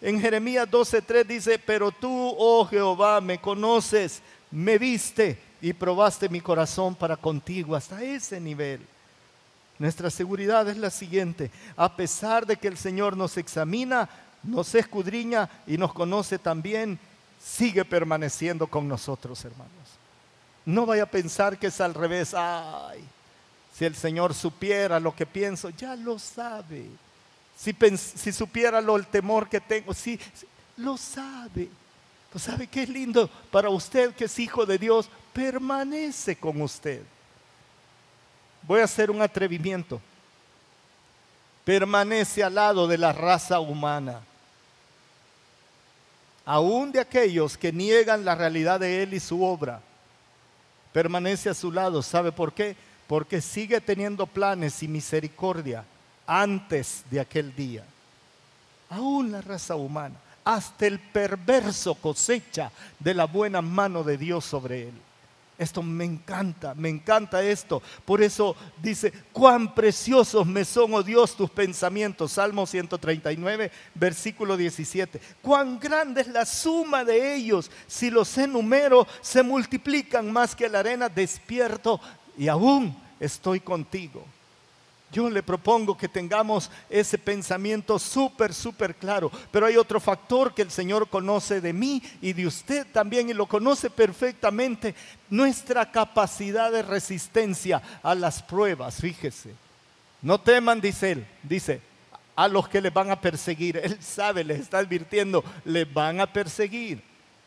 En Jeremías 12:3 dice, pero tú, oh Jehová, me conoces, me viste y probaste mi corazón para contigo, hasta ese nivel. Nuestra seguridad es la siguiente, a pesar de que el Señor nos examina, nos escudriña y nos conoce también, sigue permaneciendo con nosotros, hermanos. No vaya a pensar que es al revés, ay, si el Señor supiera lo que pienso, ya lo sabe. Si, supiera lo, el temor que tengo, sí, lo sabe. Pues sabe qué es lindo para usted que es hijo de Dios, permanece con usted. Voy a hacer un atrevimiento. Permanece al lado de la raza humana. Aún de aquellos que niegan la realidad de Él y su obra. Permanece a su lado. ¿Sabe por qué? Porque sigue teniendo planes y misericordia antes de aquel día. Aún la raza humana, hasta el perverso cosecha de la buena mano de Dios sobre él. Esto me encanta, me encanta esto. Por eso dice, cuán preciosos me son, oh Dios, tus pensamientos. Salmo 139, versículo 17. Cuán grande es la suma de ellos. Si los enumero, se multiplican más que la arena. Despierto y aún estoy contigo. Yo le propongo que tengamos ese pensamiento súper, súper claro. Pero hay otro factor que el Señor conoce de mí y de usted también y lo conoce perfectamente. Nuestra capacidad de resistencia a las pruebas, fíjese. No teman, dice él, dice, a los que les van a perseguir. Él sabe, les está advirtiendo, les van a perseguir.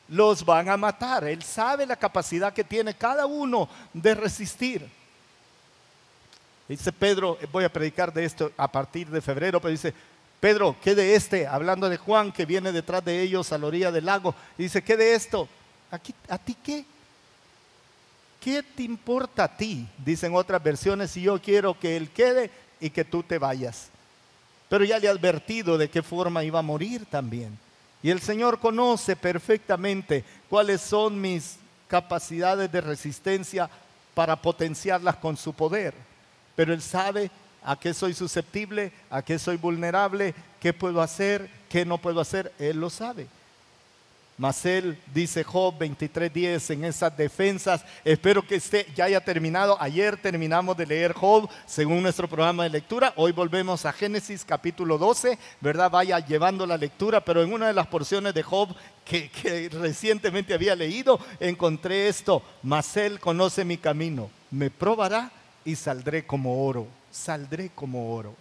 Los van a matar. Él sabe la capacidad que tiene cada uno de resistir. Dice Pedro, voy a predicar de esto a partir de febrero, pero dice, Pedro, ¿qué de este? Hablando de Juan que viene detrás de ellos a la orilla del lago. dice, ¿qué de esto? Aquí, ¿A ti qué? ¿Qué te importa a ti? Dicen otras versiones, si yo quiero que él quede y que tú te vayas. Pero ya le he advertido de qué forma iba a morir también. Y el Señor conoce perfectamente cuáles son mis capacidades de resistencia para potenciarlas con su poder pero Él sabe a qué soy susceptible, a qué soy vulnerable, qué puedo hacer, qué no puedo hacer. Él lo sabe. Mas él, dice Job 23:10 en esas defensas, espero que esté, ya haya terminado. Ayer terminamos de leer Job según nuestro programa de lectura. Hoy volvemos a Génesis capítulo 12, ¿verdad? Vaya llevando la lectura, pero en una de las porciones de Job que, recientemente había leído, encontré esto. Mas él conoce mi camino, me probará y saldré como oro. Saldré como oro.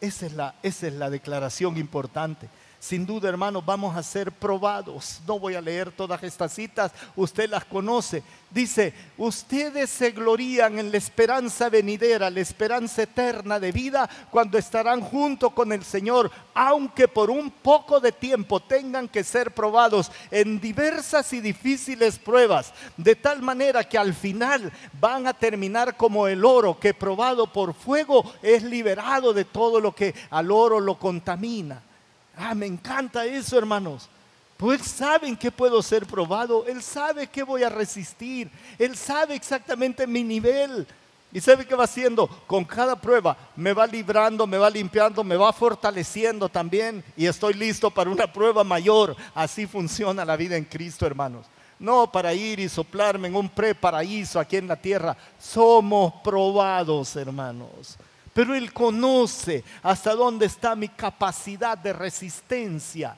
Esa es la, esa es la declaración importante. Sin duda, hermanos, vamos a ser probados. No voy a leer todas estas citas, usted las conoce. Dice, ustedes se glorían en la esperanza venidera, la esperanza eterna de vida, cuando estarán junto con el Señor, aunque por un poco de tiempo tengan que ser probados en diversas y difíciles pruebas, de tal manera que al final van a terminar como el oro que probado por fuego es liberado de todo lo que al oro lo contamina. Ah, me encanta eso, hermanos. Pues Él sabe en qué puedo ser probado. Él sabe qué voy a resistir. Él sabe exactamente mi nivel. ¿Y sabe qué va haciendo? Con cada prueba me va librando, me va limpiando, me va fortaleciendo también. Y estoy listo para una prueba mayor. Así funciona la vida en Cristo, hermanos. No para ir y soplarme en un preparaíso aquí en la tierra. Somos probados, hermanos. Pero Él conoce hasta dónde está mi capacidad de resistencia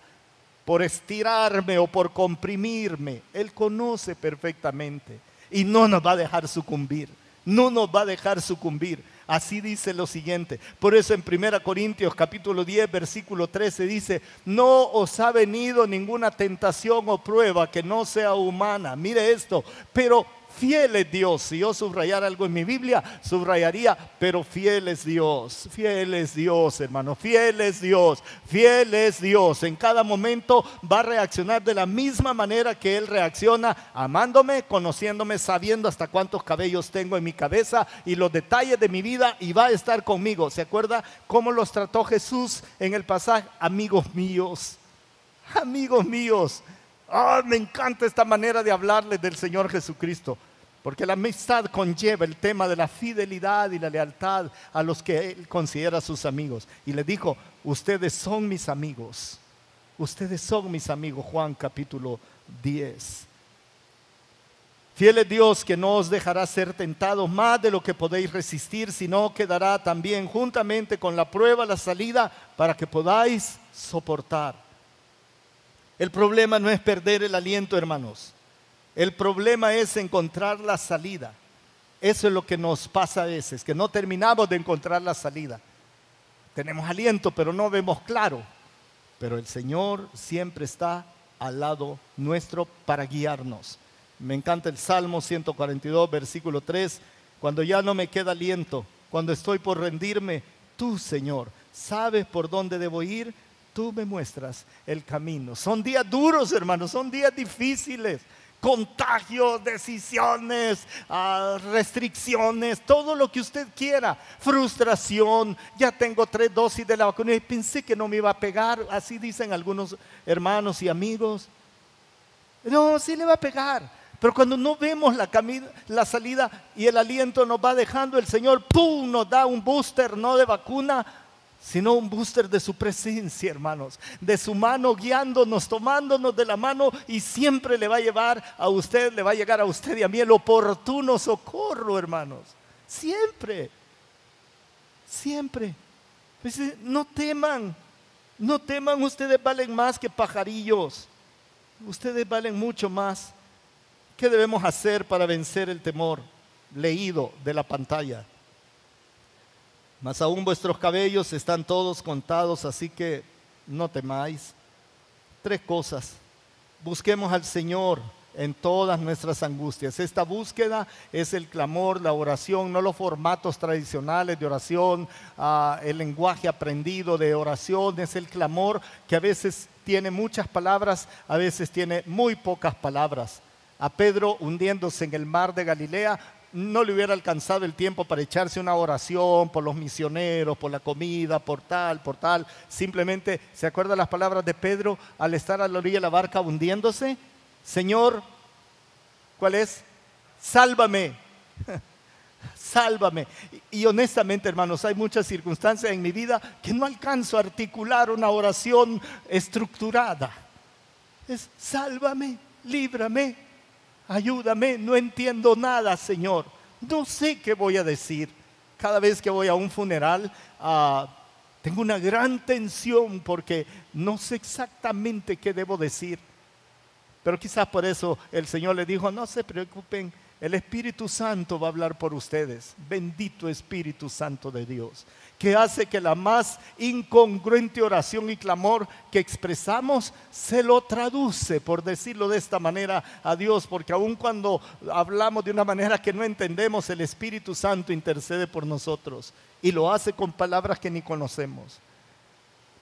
por estirarme o por comprimirme. Él conoce perfectamente y no nos va a dejar sucumbir. No nos va a dejar sucumbir. Así dice lo siguiente. Por eso en 1 Corintios capítulo 10 versículo 13 dice, no os ha venido ninguna tentación o prueba que no sea humana. Mire esto, pero Fiel es Dios. Si yo subrayara algo en mi Biblia, subrayaría, pero fiel es Dios. Fiel es Dios, hermano. Fiel es Dios. Fiel es Dios. En cada momento va a reaccionar de la misma manera que Él reacciona, amándome, conociéndome, sabiendo hasta cuántos cabellos tengo en mi cabeza y los detalles de mi vida y va a estar conmigo. ¿Se acuerda cómo los trató Jesús en el pasaje? Amigos míos. Amigos míos Ah, me encanta esta manera de hablarles del Señor Jesucristo, porque la amistad conlleva el tema de la fidelidad y la lealtad a los que Él considera sus amigos. Y le dijo, ustedes son mis amigos, ustedes son mis amigos, Juan capítulo 10. Fiel es Dios que no os dejará ser tentados más de lo que podéis resistir, sino que dará también juntamente con la prueba la salida para que podáis soportar. El problema no es perder el aliento, hermanos. El problema es encontrar la salida. Eso es lo que nos pasa a veces, que no terminamos de encontrar la salida. Tenemos aliento, pero no vemos claro. Pero el Señor siempre está al lado nuestro para guiarnos. Me encanta el Salmo 142, versículo 3. Cuando ya no me queda aliento, cuando estoy por rendirme, tú, Señor, sabes por dónde debo ir tú me muestras el camino. Son días duros, hermanos, son días difíciles. Contagios, decisiones, ah, restricciones, todo lo que usted quiera. Frustración, ya tengo tres dosis de la vacuna y pensé que no me iba a pegar. Así dicen algunos hermanos y amigos. No, sí le va a pegar. Pero cuando no vemos la, salida y el aliento nos va dejando, el Señor, ¡pum!, nos da un booster, no de vacuna, sino un booster de su presencia, hermanos, de su mano guiándonos, tomándonos de la mano y siempre le va a llevar a usted, le va a llegar a usted y a mí el oportuno socorro, hermanos. Siempre, siempre. Pues, eh, no teman, no teman, ustedes valen más que pajarillos, ustedes valen mucho más. ¿Qué debemos hacer para vencer el temor? Leído de la pantalla. Mas aún vuestros cabellos están todos contados, así que no temáis. Tres cosas. Busquemos al Señor en todas nuestras angustias. Esta búsqueda es el clamor, la oración, no los formatos tradicionales de oración, ah, el lenguaje aprendido de oración, es el clamor que a veces tiene muchas palabras, a veces tiene muy pocas palabras. A Pedro hundiéndose en el mar de Galilea, no le hubiera alcanzado el tiempo para echarse una oración por los misioneros, por la comida, por tal, por tal. Simplemente, ¿se acuerda las palabras de Pedro al estar a la orilla de la barca hundiéndose? Señor, ¿cuál es? Sálvame. Sálvame. Y, honestamente, hermanos, hay muchas circunstancias en mi vida que no alcanzo a articular una oración estructurada. es sálvame, líbrame, ayúdame, no entiendo nada, Señor. No sé qué voy a decir. Cada vez que voy a un funeral, ah, tengo una gran tensión porque no sé exactamente qué debo decir. Pero quizás por eso el Señor le dijo, no se preocupen, el Espíritu Santo va a hablar por ustedes. Bendito Espíritu Santo de Dios, que hace que la más incongruente oración y clamor que expresamos se lo traduce, por decirlo de esta manera, a Dios, porque aun cuando hablamos de una manera que no entendemos, el Espíritu Santo intercede por nosotros y lo hace con palabras que ni conocemos.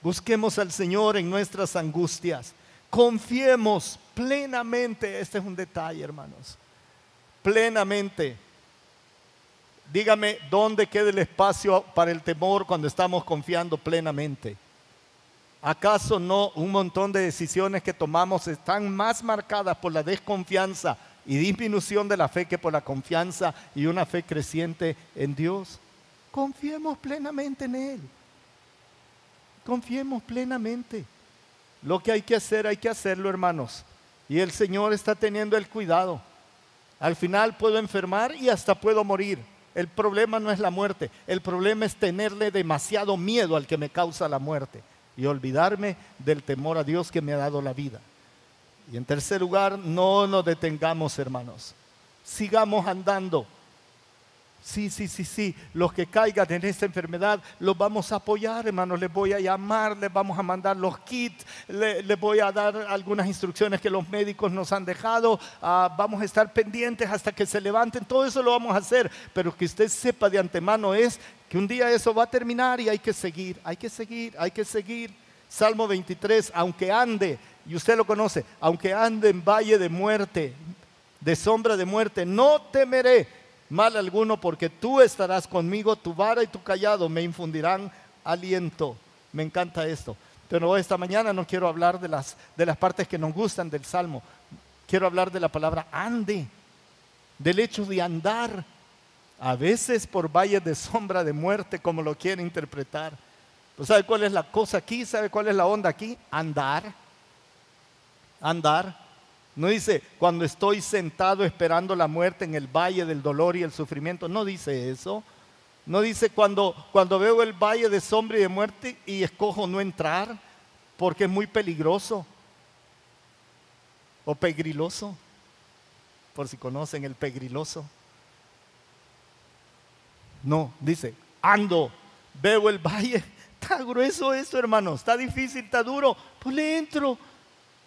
Busquemos al Señor en nuestras angustias. Confiemos plenamente. Este es un detalle, hermanos. Plenamente. Dígame dónde queda el espacio para el temor cuando estamos confiando plenamente. ¿Acaso no un montón de decisiones que tomamos están más marcadas por la desconfianza y disminución de la fe que por la confianza y una fe creciente en Dios? Confiemos plenamente en Él. Confiemos plenamente. Lo que hay que hacer, hay que hacerlo, hermanos. Y el Señor está teniendo el cuidado. Al final puedo enfermar y hasta puedo morir. El problema no es la muerte, el problema es tenerle demasiado miedo al que me causa la muerte y olvidarme del temor a Dios que me ha dado la vida. Y en tercer lugar, no nos detengamos, hermanos. Sigamos andando Sí, sí, sí, sí. Los que caigan en esta enfermedad los vamos a apoyar, hermanos. Les voy a llamar, les vamos a mandar los kits, les, voy a dar algunas instrucciones que los médicos nos han dejado. Ah, vamos a estar pendientes hasta que se levanten. Todo eso lo vamos a hacer. Pero que usted sepa de antemano es que un día eso va a terminar y hay que seguir, hay que seguir, hay que seguir. Salmo 23, aunque ande, y usted lo conoce, aunque ande en valle de muerte, de sombra de muerte, no temeré mal alguno, porque tú estarás conmigo, tu vara y tu callado me infundirán aliento. Me encanta esto. Pero esta mañana no quiero hablar de las, de las partes que nos gustan del Salmo. Quiero hablar de la palabra ande, del hecho de andar, a veces por valles de sombra de muerte, como lo quiere interpretar. Pues ¿Sabe cuál es la cosa aquí? ¿Sabe cuál es la onda aquí? Andar. Andar. No dice cuando estoy sentado esperando la muerte en el valle del dolor y el sufrimiento. No dice eso. No dice cuando, cuando veo el valle de sombra y de muerte y escojo no entrar porque es muy peligroso o pegriloso. Por si conocen el pegriloso. No, dice, ando, veo el valle. Está grueso eso, hermano. Está difícil, está duro. Pues le entro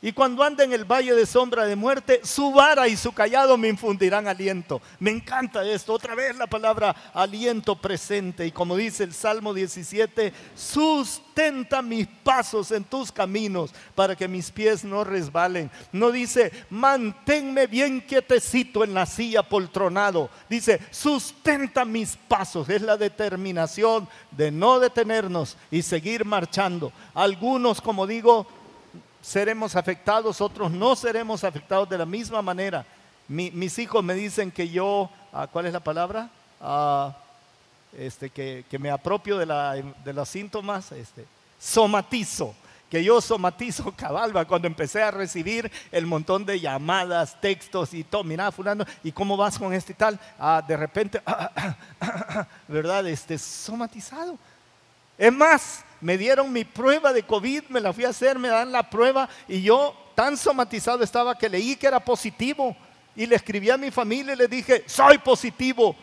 y cuando ande en el valle de sombra de muerte, su vara y su callado me infundirán aliento. Me encanta esto. Otra vez la palabra aliento presente. Y como dice el Salmo 17, sustenta mis pasos en tus caminos para que mis pies no resbalen. No dice, manténme bien quietecito en la silla poltronado. Dice, sustenta mis pasos. Es la determinación de no detenernos y seguir marchando. Algunos, como digo, seremos afectados, otros no seremos afectados de la misma manera. mis hijos me dicen que yo, ah, ¿cuál es la palabra? Ah, este, que, me apropio de, la, de los síntomas, este, somatizo que yo somatizo cabalba cuando empecé a recibir el montón de llamadas, textos y todo, mira fulano, ¿y cómo vas con este y tal? Ah, de repente, ¿verdad? Este, somatizado. Es más, me dieron mi prueba de COVID, me la fui a hacer, me dan la prueba y yo tan somatizado estaba que leí que era positivo y le escribí a mi familia y le dije, soy positivo.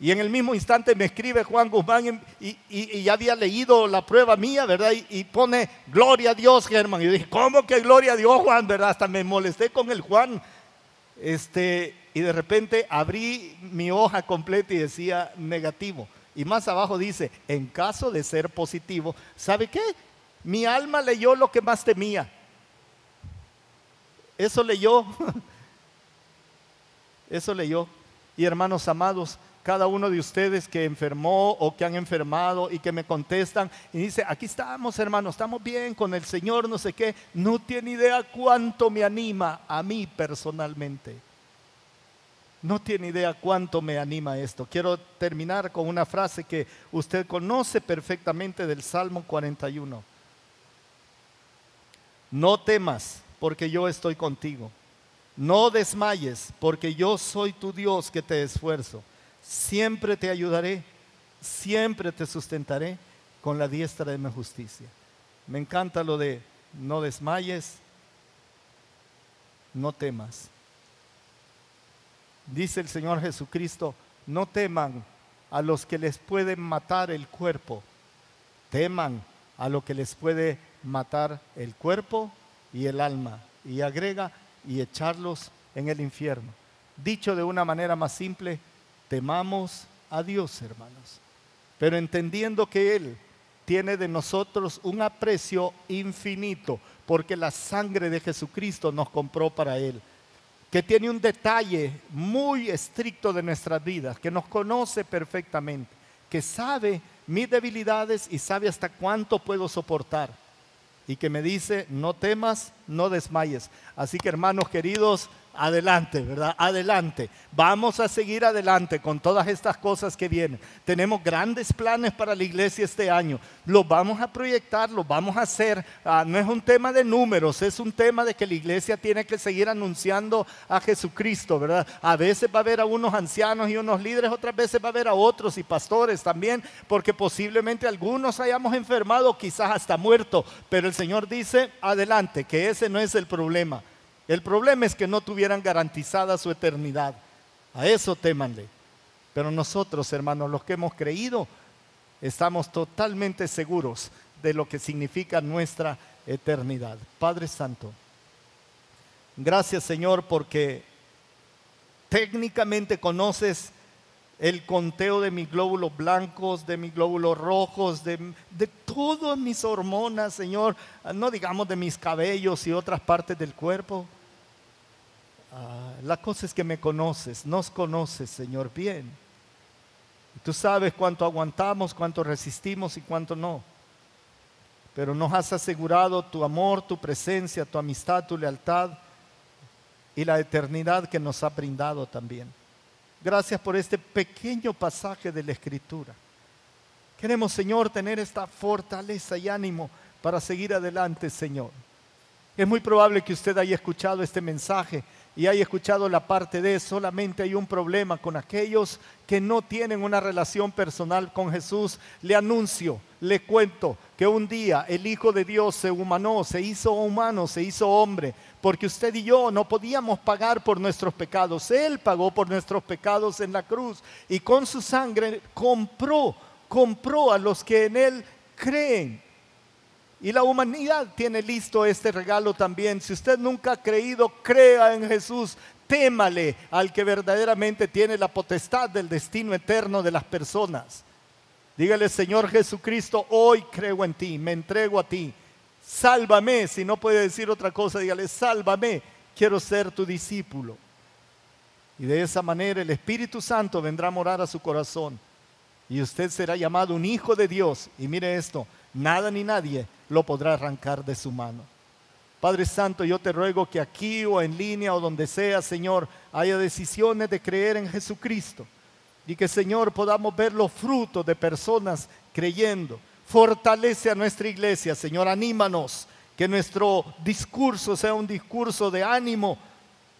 Y en el mismo instante me escribe Juan Guzmán y, ya había leído la prueba mía, ¿verdad? Y, pone, gloria a Dios, Germán. Y yo dije, ¿cómo que gloria a Dios, Juan? ¿Verdad? Hasta me molesté con el Juan. Este, y de repente abrí mi hoja completa y decía negativo. Y más abajo dice, en caso de ser positivo, ¿sabe qué? Mi alma leyó lo que más temía. Eso leyó. Eso leyó. Y hermanos amados, cada uno de ustedes que enfermó o que han enfermado y que me contestan y dice, aquí estamos hermanos, estamos bien con el Señor, no sé qué, no tiene idea cuánto me anima a mí personalmente. No tiene idea cuánto me anima esto. Quiero terminar con una frase que usted conoce perfectamente del Salmo 41. No temas, porque yo estoy contigo. No desmayes, porque yo soy tu Dios que te esfuerzo. Siempre te ayudaré, siempre te sustentaré con la diestra de mi justicia. Me encanta lo de no desmayes, no temas. Dice el Señor Jesucristo, no teman a los que les pueden matar el cuerpo, teman a lo que les puede matar el cuerpo y el alma. Y agrega, y echarlos en el infierno. Dicho de una manera más simple, temamos a Dios, hermanos, pero entendiendo que Él tiene de nosotros un aprecio infinito, porque la sangre de Jesucristo nos compró para Él, que tiene un detalle muy estricto de nuestras vidas, que nos conoce perfectamente, que sabe mis debilidades y sabe hasta cuánto puedo soportar, y que me dice, no temas, no desmayes. Así que hermanos queridos, adelante, ¿verdad? Adelante. Vamos a seguir adelante con todas estas cosas que vienen. Tenemos grandes planes para la iglesia este año. Los vamos a proyectar, los vamos a hacer. Ah, no es un tema de números, es un tema de que la iglesia tiene que seguir anunciando a Jesucristo, ¿verdad? A veces va a haber a unos ancianos y unos líderes, otras veces va a haber a otros y pastores también, porque posiblemente algunos hayamos enfermado, quizás hasta muerto. Pero el Señor dice, adelante, que ese no es el problema. El problema es que no tuvieran garantizada su eternidad. A eso témanle. Pero nosotros, hermanos, los que hemos creído, estamos totalmente seguros de lo que significa nuestra eternidad. Padre Santo, gracias Señor porque técnicamente conoces el conteo de mis glóbulos blancos, de mis glóbulos rojos, de, de, todas mis hormonas, Señor, no digamos de mis cabellos y otras partes del cuerpo. Ah, la cosa es que me conoces, nos conoces, Señor, bien. Tú sabes cuánto aguantamos, cuánto resistimos y cuánto no. Pero nos has asegurado tu amor, tu presencia, tu amistad, tu lealtad y la eternidad que nos ha brindado también. Gracias por este pequeño pasaje de la Escritura. Queremos, Señor, tener esta fortaleza y ánimo para seguir adelante, Señor. Es muy probable que usted haya escuchado este mensaje y haya escuchado la parte de solamente hay un problema con aquellos que no tienen una relación personal con Jesús. Le anuncio, le cuento que un día el Hijo de Dios se humanó, se hizo humano, se hizo hombre, porque usted y yo no podíamos pagar por nuestros pecados. Él pagó por nuestros pecados en la cruz y con su sangre compró, compró a los que en Él creen. Y la humanidad tiene listo este regalo también. Si usted nunca ha creído, crea en Jesús. Témale al que verdaderamente tiene la potestad del destino eterno de las personas. Dígale, Señor Jesucristo, hoy creo en ti, me entrego a ti. Sálvame, si no puede decir otra cosa, dígale, sálvame, quiero ser tu discípulo. Y de esa manera el Espíritu Santo vendrá a morar a su corazón. Y usted será llamado un hijo de Dios. Y mire esto, nada ni nadie lo podrá arrancar de su mano. Padre Santo, yo te ruego que aquí o en línea o donde sea, Señor, haya decisiones de creer en Jesucristo. Y que, Señor, podamos ver los frutos de personas creyendo. Fortalece a nuestra iglesia, Señor, anímanos. Que nuestro discurso sea un discurso de ánimo,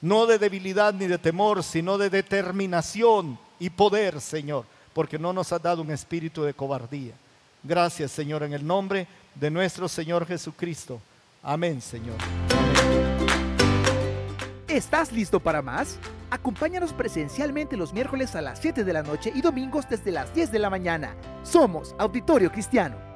no de debilidad ni de temor, sino de determinación y poder, Señor, porque no nos ha dado un espíritu de cobardía. Gracias, Señor, en el nombre de nuestro Señor Jesucristo. Amén, Señor. ¿Estás listo para más? Acompáñanos presencialmente los miércoles a las 7 de la noche y domingos desde las 10 de la mañana. Somos Auditorio Cristiano.